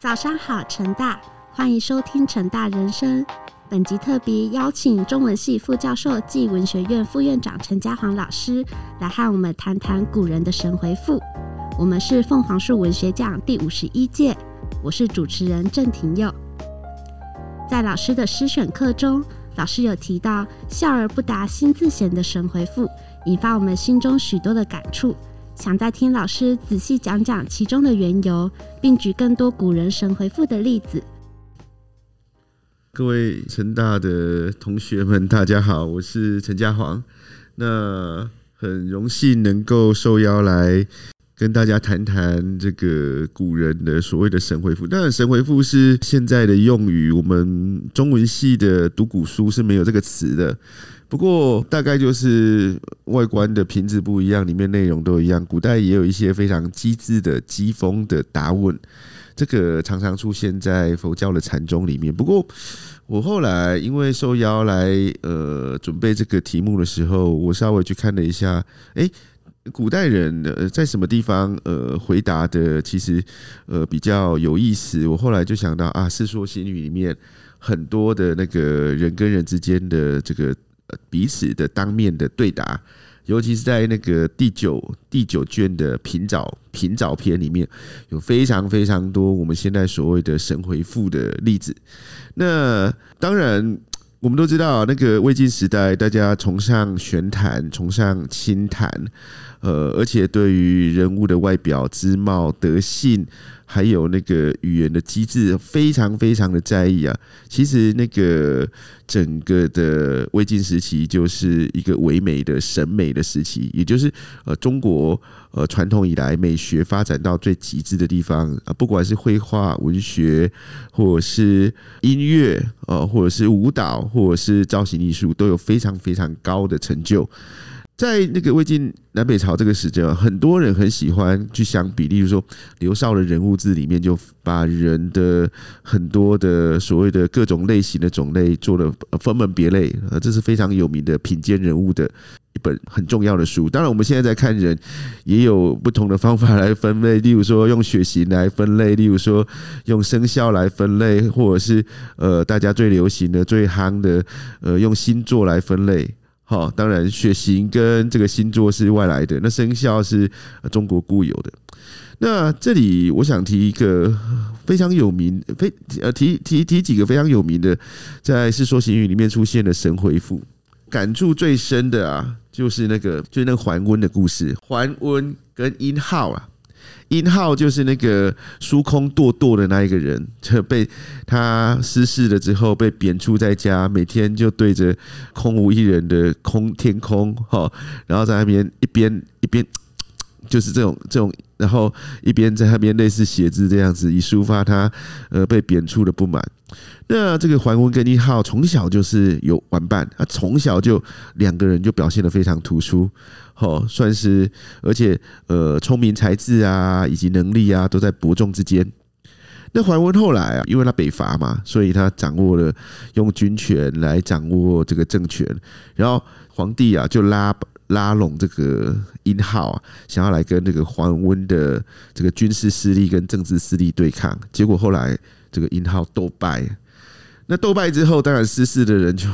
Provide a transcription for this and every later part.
早上好，成大，欢迎收听成大人生。本集特别邀请中文系副教授暨文学院副院长陈家煌老师来和我们谈谈古人的神回复。我们是凤凰树文学奖第五十一届，我是主持人郑庭佑。在老师的诗选课中，老师有提到“笑而不答，心自闲”的神回复，引发我们心中许多的感触。想再听老师仔细讲讲其中的缘由，并举更多古人神回复的例子。各位成大的同学们，大家好，我是陈家煌。那很荣幸能够受邀来跟大家谈谈这个古人的所谓的神回复。当然，神回复是现在的用语，我们中文系的读古书是没有这个词的。不过大概就是外观的瓶子不一样，里面内容都一样。古代也有一些非常机智的机锋的答问，这个常常出现在佛教的禅宗里面。不过我后来因为受邀来呃准备这个题目的时候，我稍微去看了一下，哎，古代人呃在什么地方呃回答的其实呃比较有意思。我后来就想到啊，《世说新语》里面很多的那个人跟人之间的这个。彼此的当面的对答，尤其是在那个第九第九卷的平早平早篇里面，有非常非常多我们现在所谓的神回复的例子。那当然，我们都知道，那个魏晋时代，大家崇尚玄谈，崇尚清谈，呃，而且对于人物的外表、姿貌、德性。还有那个语言的机制，非常非常的在意啊。其实那个整个的魏晋时期，就是一个唯美的审美的时期，也就是呃中国呃传统以来美学发展到最极致的地方啊。不管是绘画、文学，或者是音乐，呃，或者是舞蹈，或者是造型艺术，都有非常非常高的成就。在那个魏晋南北朝这个时间啊，很多人很喜欢去相比，例如说刘少的人物志里面，就把人的很多的所谓的各种类型的种类做了分门别类，呃，这是非常有名的品鉴人物的一本很重要的书。当然，我们现在在看人，也有不同的方法来分类，例如说用血型来分类，例如说用生肖来分类，或者是呃大家最流行的、最夯的，呃用星座来分类。好，当然血型跟这个星座是外来的，那生肖是中国固有的。那这里我想提一个非常有名，非呃提提提几个非常有名的，在《世说新语》里面出现的神回复，感触最深的啊，就是那个就是那个桓温的故事，桓温跟殷浩啊。殷浩就是那个疏空堕堕的那一个人，就被他失事了之后被贬出在家，每天就对着空无一人的空天空哈，然后在那边一边一边就是这种这种，然后一边在那边类似写字这样子，以抒发他呃被贬黜的不满。那这个桓温跟殷浩从小就是有玩伴，他从小就两个人就表现的非常突出。哦，算是，而且呃，聪明才智啊，以及能力啊，都在伯仲之间。那桓温后来啊，因为他北伐嘛，所以他掌握了用军权来掌握这个政权。然后皇帝啊，就拉拉拢这个殷浩啊，想要来跟这个桓温的这个军事势力跟政治势力对抗。结果后来这个殷浩斗败。那斗败之后，当然失势的人就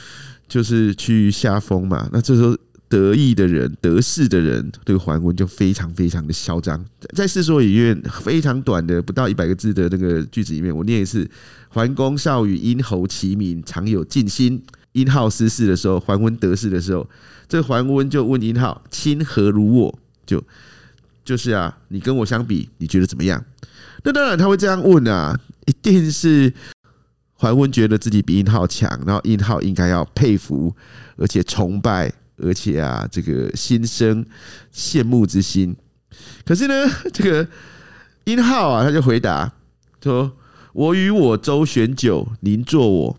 就是去下风嘛。那这时候。得意的人，得势的人，这个桓温就非常非常的嚣张。在《世说》里面非常短的不到一百个字的那个句子里面，我念一次：桓公少与殷侯齐名，常有尽心。殷浩失势的时候，桓温得势的时候，这桓温就问殷浩：“亲何如我？”就就是啊，你跟我相比，你觉得怎么样？那当然他会这样问啊，一定是桓温觉得自己比殷浩强，然后殷浩应该要佩服而且崇拜。而且啊，这个心生羡慕之心。可是呢，这个殷浩啊，他就回答说：“我与我周旋久，您做我。”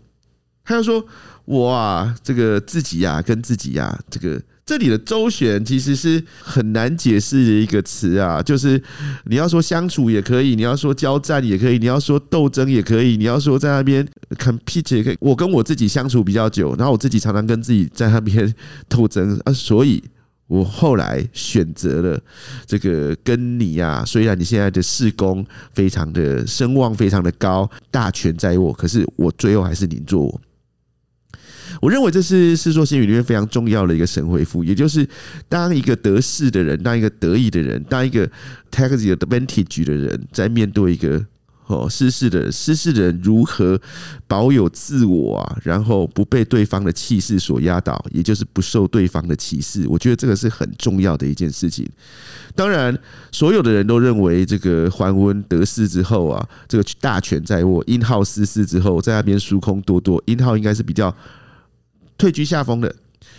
他就说：“我啊，这个自己呀，跟自己呀，这个。”这里的周旋其实是很难解释的一个词啊，就是你要说相处也可以，你要说交战也可以，你要说斗争也可以，你要说在那边 compete 也可以。我跟我自己相处比较久，然后我自己常常跟自己在那边斗争啊，所以我后来选择了这个跟你呀，虽然你现在的事功非常的声望非常的高，大权在握，可是我最后还是您做我。我认为这是《世说新语》里面非常重要的一个神回复，也就是当一个得势的人，当一个得意的人，当一个 take the advantage 的人，在面对一个哦失势的失势的人，如何保有自我啊，然后不被对方的气势所压倒，也就是不受对方的歧视。我觉得这个是很重要的一件事情。当然，所有的人都认为这个桓温得势之后啊，这个大权在握；殷浩失势之后，在那边疏空多多。殷浩应该是比较。退居下风的，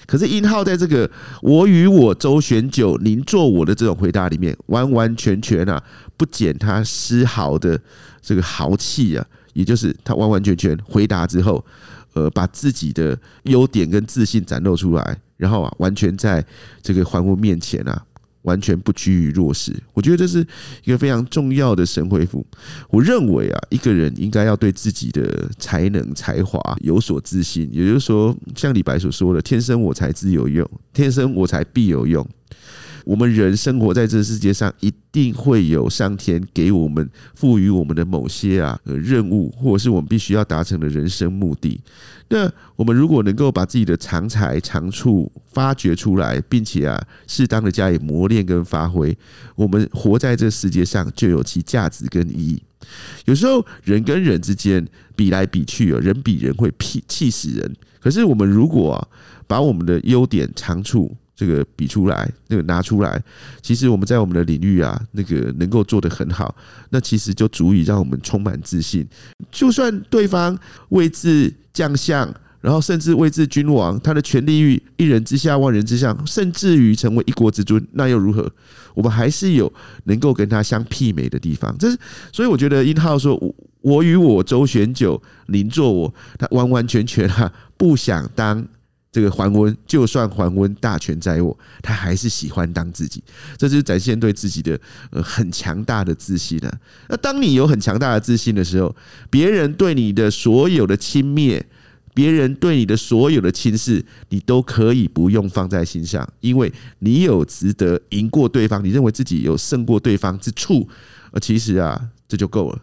可是殷浩在这个“我与我周旋久，您做我的”这种回答里面，完完全全啊，不减他丝毫的这个豪气啊，也就是他完完全全回答之后，呃，把自己的优点跟自信展露出来，然后啊，完全在这个桓温面前啊。完全不拘于弱势，我觉得这是一个非常重要的神回复。我认为啊，一个人应该要对自己的才能才华有所自信，也就是说，像李白所说的“天生我材自有用，天生我材必有用”。我们人生活在这世界上，一定会有上天给我们赋予我们的某些啊任务，或者是我们必须要达成的人生目的。那我们如果能够把自己的长才长处发掘出来，并且啊适当的加以磨练跟发挥，我们活在这世界上就有其价值跟意义。有时候人跟人之间比来比去啊，人比人会气气死人。可是我们如果把我们的优点长处，这个比出来，那个拿出来，其实我们在我们的领域啊，那个能够做得很好，那其实就足以让我们充满自信。就算对方位置将相，然后甚至位置君王，他的权力欲一人之下万人之上，甚至于成为一国之尊，那又如何？我们还是有能够跟他相媲美的地方。这是所以我觉得殷浩说：“我与我周旋久，邻做我。”他完完全全啊，不想当。这个桓温，就算桓温大权在握，他还是喜欢当自己，这是展现对自己的呃很强大的自信了。那当你有很强大的自信的时候，别人对你的所有的轻蔑，别人对你的所有的轻视，你都可以不用放在心上，因为你有值得赢过对方，你认为自己有胜过对方之处，呃，其实啊，这就够了。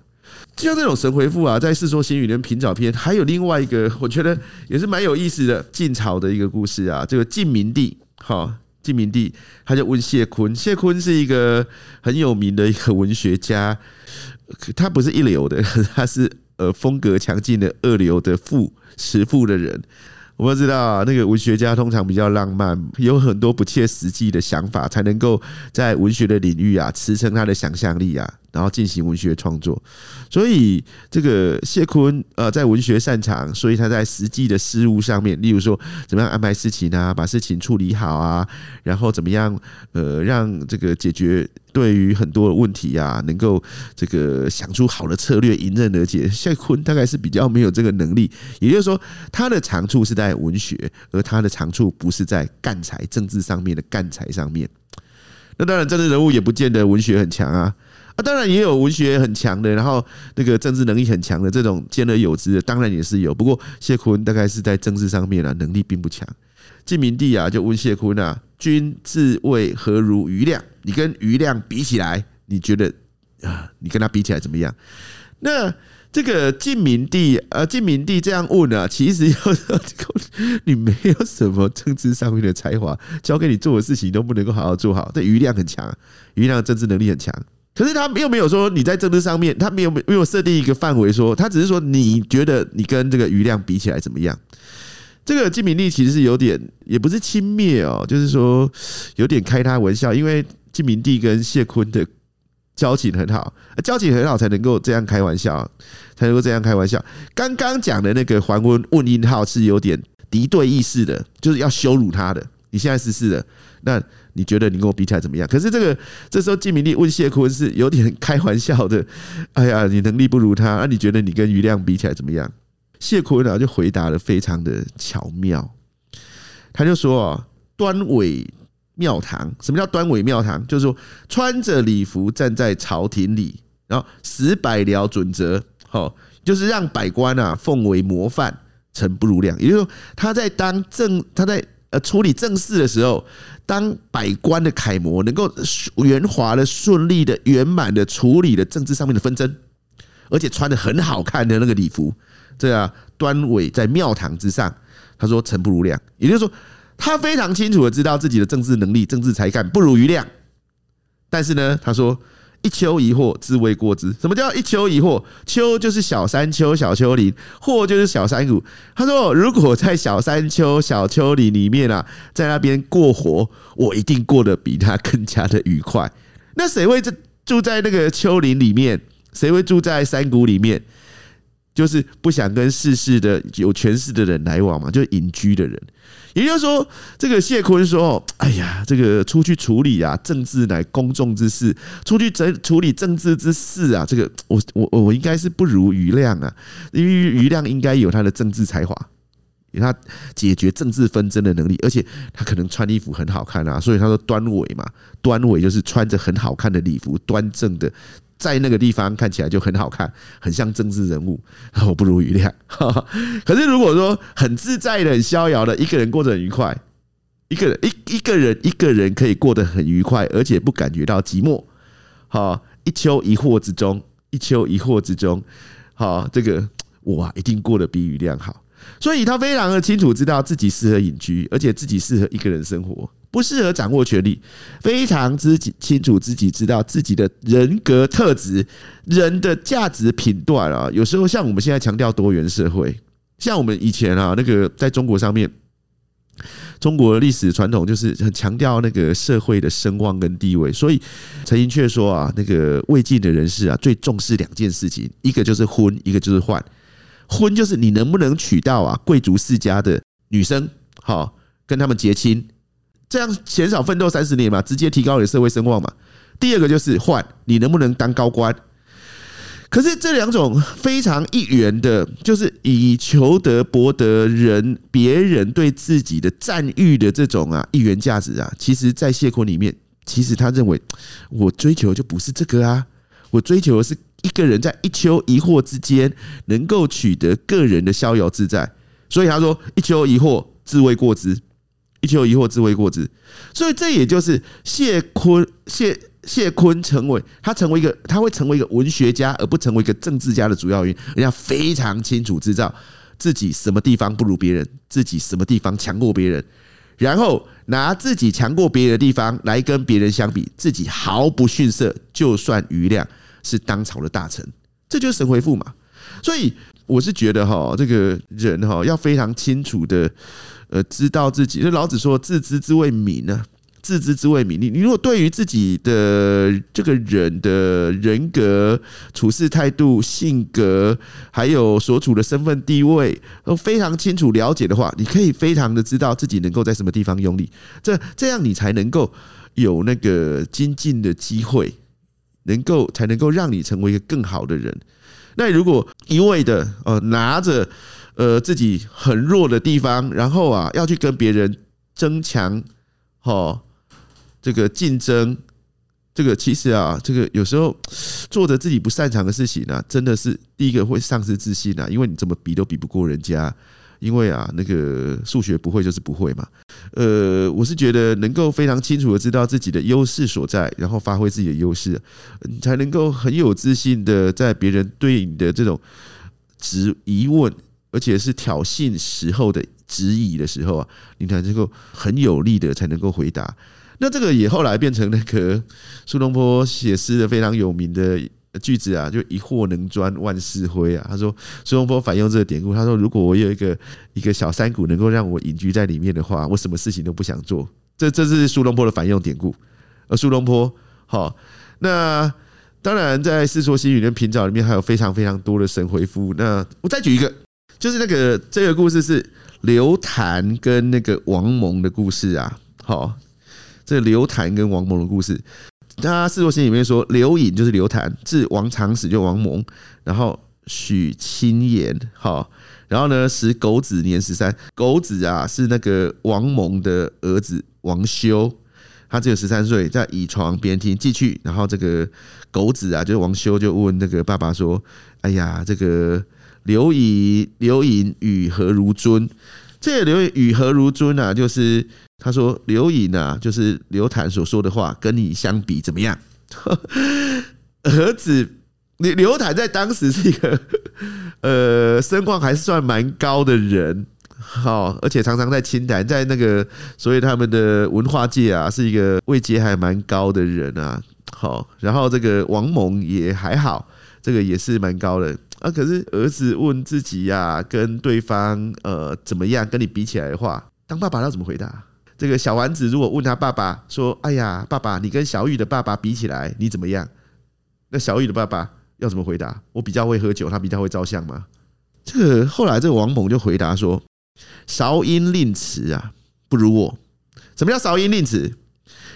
就像这种神回复啊，在《世说新语》里面，平早篇还有另外一个，我觉得也是蛮有意思的晋朝的一个故事啊。这个晋明帝，哈，晋明帝他就问谢坤，谢坤是一个很有名的一个文学家，他不是一流的，他是呃风格强劲的二流的富持富的人。我们知道啊，那个文学家通常比较浪漫，有很多不切实际的想法，才能够在文学的领域啊，支撑他的想象力啊。然后进行文学创作，所以这个谢坤呃在文学擅长，所以他在实际的事物上面，例如说怎么样安排事情啊，把事情处理好啊，然后怎么样呃让这个解决对于很多的问题啊，能够这个想出好的策略，迎刃而解。谢坤大概是比较没有这个能力，也就是说他的长处是在文学，而他的长处不是在干才政治上面的干才上面。那当然政治人物也不见得文学很强啊。啊，当然也有文学很强的，然后那个政治能力很强的这种兼而有之的，当然也是有。不过谢坤大概是在政治上面啊，能力并不强。晋明帝啊，就问谢坤啊：“君自谓何如余亮？你跟余亮比起来，你觉得啊，你跟他比起来怎么样？”那这个晋明帝呃，晋明帝这样问啊，其实要 你没有什么政治上面的才华，交给你做的事情都不能够好好做好。这余亮很强，余亮政治能力很强。可是他又没有说你在政治上面，他没有没有设定一个范围，说他只是说你觉得你跟这个余亮比起来怎么样？这个金敏丽其实是有点也不是轻蔑哦，就是说有点开他玩笑，因为金明帝跟谢坤的交情很好，交情很好才能够这样开玩笑，才能够这样开玩笑。刚刚讲的那个桓温问殷浩是有点敌对意识的，就是要羞辱他的。你现在是是的，那。你觉得你跟我比起来怎么样？可是这个这时候季明丽问谢坤是有点开玩笑的。哎呀，你能力不如他，那你觉得你跟余亮比起来怎么样？谢坤啊就回答的非常的巧妙，他就说啊，端尾庙堂，什么叫端尾庙堂？就是说穿着礼服站在朝廷里，然后死百僚准则，好，就是让百官啊奉为模范，臣不如亮。也就是说他在当政，他在。呃处理政事的时候，当百官的楷模，能够圆滑的、顺利的、圆满的处理了政治上面的纷争，而且穿的很好看的那个礼服，这样端尾在庙堂之上，他说臣不如亮，也就是说，他非常清楚的知道自己的政治能力、政治才干不如于亮，但是呢，他说。一丘一壑，自谓过之。什么叫一丘一壑？丘就是小山丘、小丘陵，壑就是小山谷。他说：“如果在小山丘、小丘陵里面啊，在那边过活，我一定过得比他更加的愉快。那谁会住住在那个丘陵里面？谁会住在山谷里面？就是不想跟世事的有权势的人来往嘛，就隐居的人。”也就是说，这个谢坤说：“哎呀，这个出去处理啊，政治乃公众之事，出去整处理政治之事啊，这个我我我应该是不如余亮啊，因为余亮应该有他的政治才华，有他解决政治纷争的能力，而且他可能穿衣服很好看啊，所以他说端尾嘛，端尾就是穿着很好看的礼服，端正的。”在那个地方看起来就很好看，很像政治人物，我不如余亮。可是如果说很自在的、很逍遥的一个人过得很愉快，一个人一一个人一个人可以过得很愉快，而且不感觉到寂寞。好，一丘一壑之中，一丘一壑之中，好，这个我一定过得比余亮好。所以他非常的清楚知道自己适合隐居，而且自己适合一个人生活。不适合掌握权力，非常自己清楚自己知道自己的人格特质、人的价值品段啊。有时候像我们现在强调多元社会，像我们以前啊，那个在中国上面，中国历史传统就是很强调那个社会的声望跟地位。所以陈寅恪说啊，那个魏晋的人士啊，最重视两件事情，一个就是婚，一个就是宦。婚就是你能不能娶到啊贵族世家的女生，好跟他们结亲。这样减少奋斗三十年嘛，直接提高你的社会声望嘛。第二个就是换你能不能当高官。可是这两种非常一元的，就是以求得博得人别人对自己的赞誉的这种啊一元价值啊，其实，在谢坤里面，其实他认为我追求就不是这个啊，我追求的是一个人在一丘一壑之间能够取得个人的逍遥自在。所以他说一丘一壑，自谓过之。一求疑惑，自谓过之。所以这也就是谢坤谢谢坤成为他成为一个他会成为一个文学家，而不成为一个政治家的主要原因。人家非常清楚知道自己什么地方不如别人，自己什么地方强过别人，然后拿自己强过别人的地方来跟别人相比，自己毫不逊色。就算余亮是当朝的大臣，这就是神回复嘛。所以我是觉得哈，这个人哈要非常清楚的。呃，知道自己，那老子说自知之谓敏呢，自知之谓敏。你你如果对于自己的这个人的人格、处事态度、性格，还有所处的身份地位，都非常清楚了解的话，你可以非常的知道自己能够在什么地方用力，这这样你才能够有那个精进的机会，能够才能够让你成为一个更好的人。那如果一味的呃拿着。呃，自己很弱的地方，然后啊，要去跟别人争强，哈，这个竞争，这个其实啊，这个有时候做着自己不擅长的事情呢，真的是第一个会丧失自信啊，因为你怎么比都比不过人家，因为啊，那个数学不会就是不会嘛。呃，我是觉得能够非常清楚的知道自己的优势所在，然后发挥自己的优势，你才能够很有自信的在别人对你的这种质疑问。而且是挑衅时候的质疑的时候啊，你才能够很有力的才能够回答。那这个也后来变成那个苏东坡写诗的非常有名的句子啊，就一货能专万事灰啊。他说苏东坡反用这个典故，他说如果我有一个一个小山谷能够让我隐居在里面的话，我什么事情都不想做。这这是苏东坡的反用典故。而苏东坡好，那当然在《世说新语》跟平沼里面还有非常非常多的神回复。那我再举一个。就是那个这个故事是刘谭跟那个王蒙的故事啊，好，这刘谭跟王蒙的故事，他《世说新语》里面说刘隐就是刘谭，字王长史就王蒙，然后许亲言，好，然后呢，时狗子年十三，狗子啊是那个王蒙的儿子王修，他只有十三岁，在倚床边听寄去，然后这个狗子啊就是王修就问那个爸爸说，哎呀，这个。刘以刘隐与何如尊？这个刘与何如尊啊，就是他说刘颖啊，就是刘坦所说的话，跟你相比怎么样？儿子刘刘坦在当时是一个 呃声望还是算蛮高的人，好，而且常常在清谈，在那个所以他们的文化界啊，是一个位阶还蛮高的人啊。好，然后这个王蒙也还好，这个也是蛮高的啊。可是儿子问自己呀，跟对方呃怎么样，跟你比起来的话，当爸爸要怎么回答？这个小丸子如果问他爸爸说：“哎呀，爸爸，你跟小雨的爸爸比起来，你怎么样？”那小雨的爸爸要怎么回答？我比较会喝酒，他比较会照相吗？这个后来这个王猛就回答说：“韶音令词啊，不如我。什么叫韶音令词？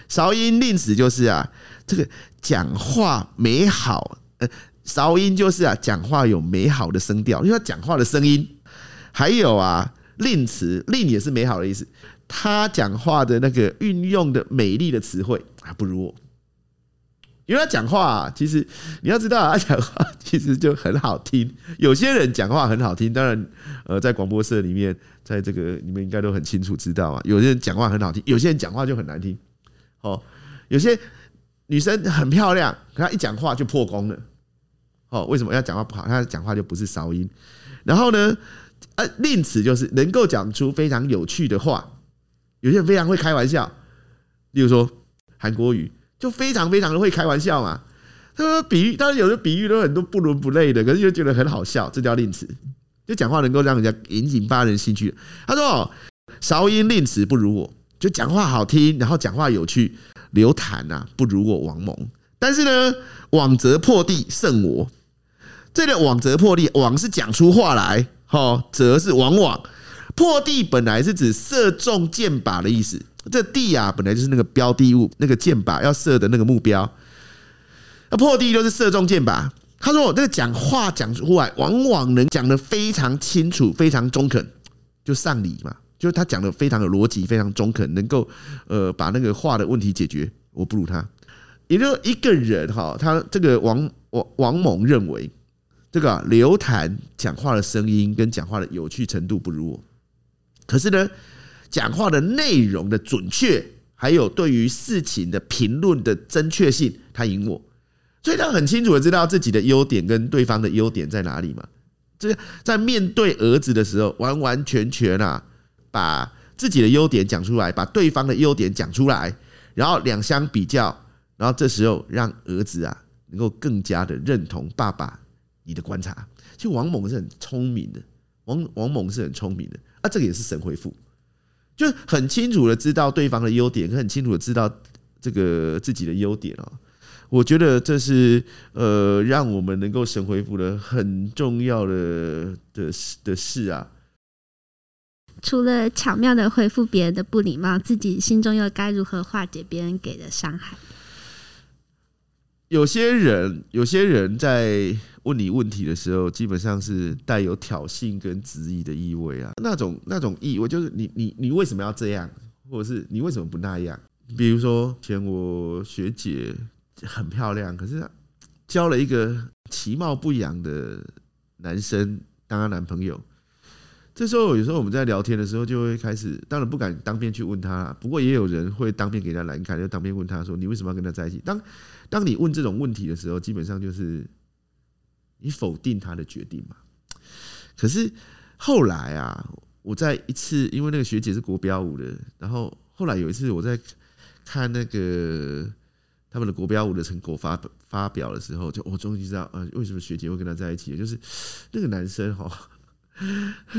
韶音令词就是啊。”这个讲话美好，呃，韶音就是啊，讲话有美好的声调，因为他讲话的声音，还有啊，令词，令也是美好的意思。他讲话的那个运用的美丽的词汇还不如我，因为他讲话，其实你要知道，他讲话其实就很好听。有些人讲话很好听，当然，呃，在广播社里面，在这个你们应该都很清楚知道啊。有些人讲话很好听，有些人讲话就很难听。哦，有些。女生很漂亮，可她一讲话就破功了。哦，为什么要讲话不好？他讲话就不是韶音。然后呢，呃，令词就是能够讲出非常有趣的话。有些人非常会开玩笑，例如说韩国语就非常非常的会开玩笑嘛。他说比喻，当然有的比喻都很多不伦不类的，可是又觉得很好笑，这叫令词。就讲话能够让人家引引发人兴趣。他说韶音令词不如我，就讲话好听，然后讲话有趣。刘坦呐，不如我王蒙，但是呢，往则破地胜我。这个往则破地，往是讲出话来，哈，则是往往破地，本来是指射中箭靶的意思。这地啊，本来就是那个标的物，那个箭靶要射的那个目标。那破地就是射中箭靶。他说我这个讲话讲出来，往往能讲得非常清楚，非常中肯，就上礼嘛。就是他讲的非常有逻辑，非常中肯，能够呃把那个话的问题解决。我不如他，也就一个人哈，他这个王王王猛认为，这个刘谈讲话的声音跟讲话的有趣程度不如我，可是呢，讲话的内容的准确，还有对于事情的评论的正确性，他赢我。所以他很清楚的知道自己的优点跟对方的优点在哪里嘛。这在面对儿子的时候，完完全全啊。把自己的优点讲出来，把对方的优点讲出来，然后两相比较，然后这时候让儿子啊能够更加的认同爸爸你的观察。其实王猛是很聪明的，王王猛是很聪明的啊，这个也是神回复，就很清楚的知道对方的优点，很清楚的知道这个自己的优点哦。我觉得这是呃让我们能够神回复的很重要的的的事啊。除了巧妙的回复别人的不礼貌，自己心中又该如何化解别人给的伤害？有些人，有些人在问你问题的时候，基本上是带有挑衅跟质疑的意味啊。那种那种意味就是你你你为什么要这样，或者是你为什么不那样？比如说，前我学姐很漂亮，可是交了一个其貌不扬的男生当她男朋友。这时候有时候我们在聊天的时候就会开始，当然不敢当面去问他，不过也有人会当面给他难看，就当面问他说：“你为什么要跟他在一起？”当当你问这种问题的时候，基本上就是你否定他的决定嘛。可是后来啊，我在一次，因为那个学姐是国标舞的，然后后来有一次我在看那个他们的国标舞的成果发发表的时候，就我终于知道，呃，为什么学姐会跟他在一起，就是那个男生哈。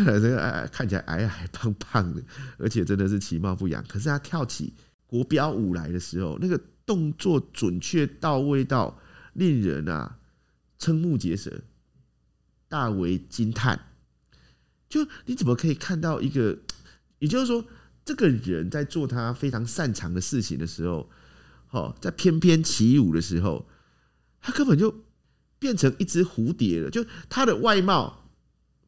这个矮看起来矮矮胖胖的，而且真的是其貌不扬。可是他跳起国标舞来的时候，那个动作准确到位到令人啊瞠目结舌，大为惊叹。就你怎么可以看到一个？也就是说，这个人在做他非常擅长的事情的时候，哦，在翩翩起舞的时候，他根本就变成一只蝴蝶了。就他的外貌。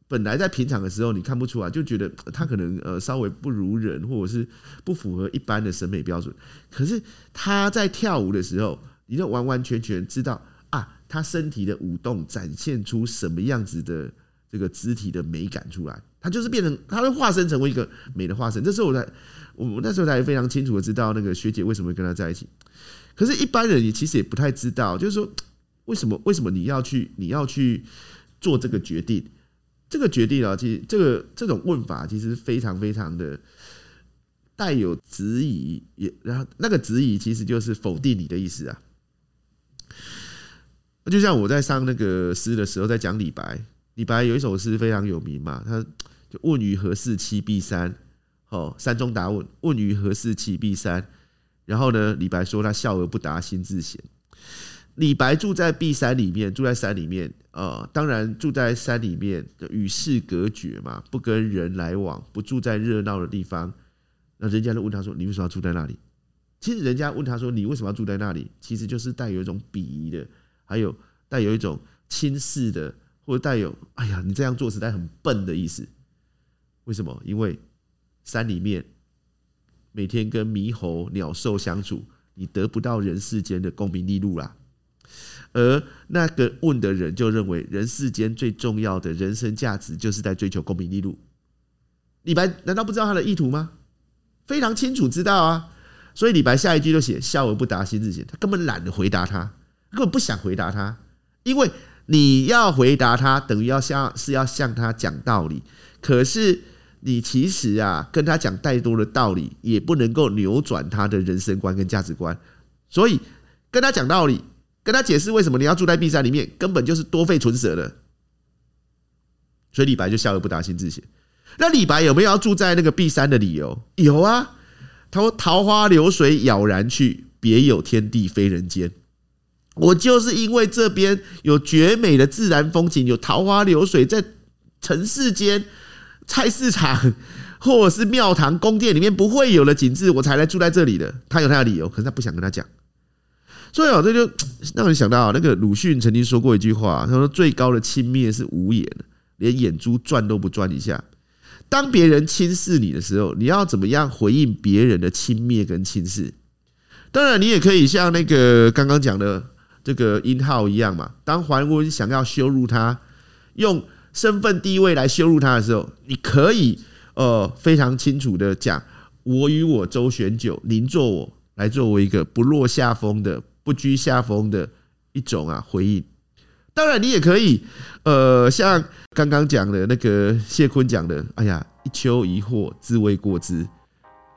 本来在平常的时候你看不出来，就觉得他可能呃稍微不如人，或者是不符合一般的审美标准。可是他在跳舞的时候，你就完完全全知道，他身体的舞动展现出什么样子的这个肢体的美感出来，他就是变成，他会化身成为一个美的化身。这时候我才，我们那时候才非常清楚的知道那个学姐为什么会跟他在一起。可是，一般人也其实也不太知道，就是说，为什么为什么你要去你要去做这个决定？这个决定啊，其实这个这种问法其实非常非常的带有质疑，也然后那个质疑其实就是否定你的意思啊。就像我在上那个诗的时候，在讲李白，李白有一首诗非常有名嘛，他就问于何事栖碧山？哦，山中答问，问于何事栖碧山？然后呢，李白说他笑而不答，心自闲。李白住在碧山里面，住在山里面，呃，当然住在山里面与世隔绝嘛，不跟人来往，不住在热闹的地方。那人家就问他说：“你为什么要住在那里？”其实人家问他说：“你为什么要住在那里？”其实就是带有一种鄙夷的。还有带有一种轻视的，或者带有“哎呀，你这样做实在很笨”的意思。为什么？因为山里面每天跟猕猴、鸟兽相处，你得不到人世间的功名利禄啦。而那个问的人就认为，人世间最重要的人生价值就是在追求功名利禄。李白难道不知道他的意图吗？非常清楚知道啊。所以李白下一句就写“笑而不答，心自闲”，他根本懒得回答他。根本不想回答他，因为你要回答他，等于要向是要向他讲道理。可是你其实啊，跟他讲太多的道理，也不能够扭转他的人生观跟价值观。所以跟他讲道理，跟他解释为什么你要住在碧山里面，根本就是多费唇舌的。所以李白就笑而不答，心自闲。那李白有没有要住在那个 B 山的理由？有啊，他说：“桃花流水杳然去，别有天地非人间。”我就是因为这边有绝美的自然风景，有桃花流水，在城市间、菜市场或者是庙堂、宫殿里面不会有的景致，我才来住在这里的。他有他的理由，可是他不想跟他讲。所以哦，这就让人想到那个鲁迅曾经说过一句话，他说：“最高的轻蔑是无眼，连眼珠转都不转一下。”当别人轻视你的时候，你要怎么样回应别人的轻蔑跟轻视？当然，你也可以像那个刚刚讲的。这个殷浩一样嘛？当桓温想要羞辱他，用身份地位来羞辱他的时候，你可以呃非常清楚的讲：我与我周旋久，您做我来作为一个不落下风的、不居下风的一种啊回应。当然，你也可以呃像刚刚讲的那个谢坤讲的：哎呀，一丘一壑，自谓过之。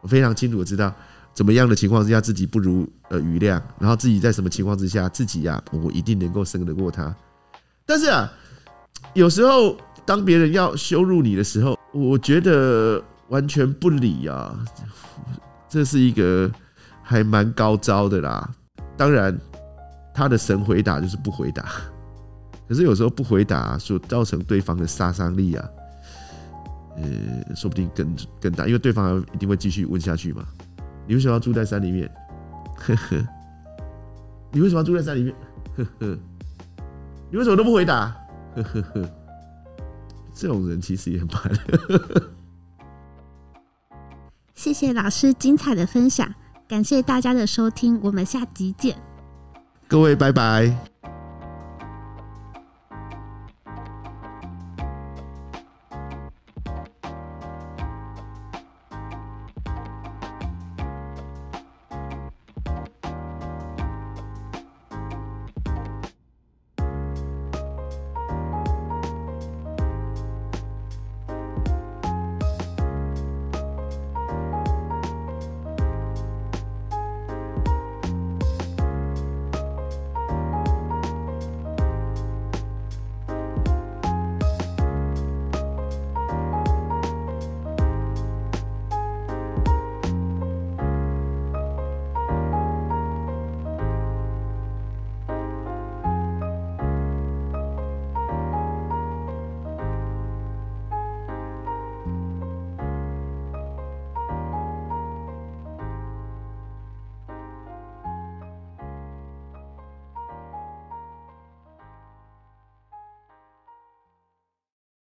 我非常清楚的知道。怎么样的情况之下，自己不如呃余量，然后自己在什么情况之下，自己呀，我一定能够胜得过他。但是啊，有时候当别人要羞辱你的时候，我觉得完全不理啊，这是一个还蛮高招的啦。当然，他的神回答就是不回答，可是有时候不回答所造成对方的杀伤力啊，呃，说不定更更大，因为对方一定会继续问下去嘛。你为什么要住在山里面？呵呵，你为什么要住在山里面？呵呵，你为什么都不回答？呵呵呵，这种人其实也蛮 谢谢老师精彩的分享，感谢大家的收听，我们下集见。各位，拜拜。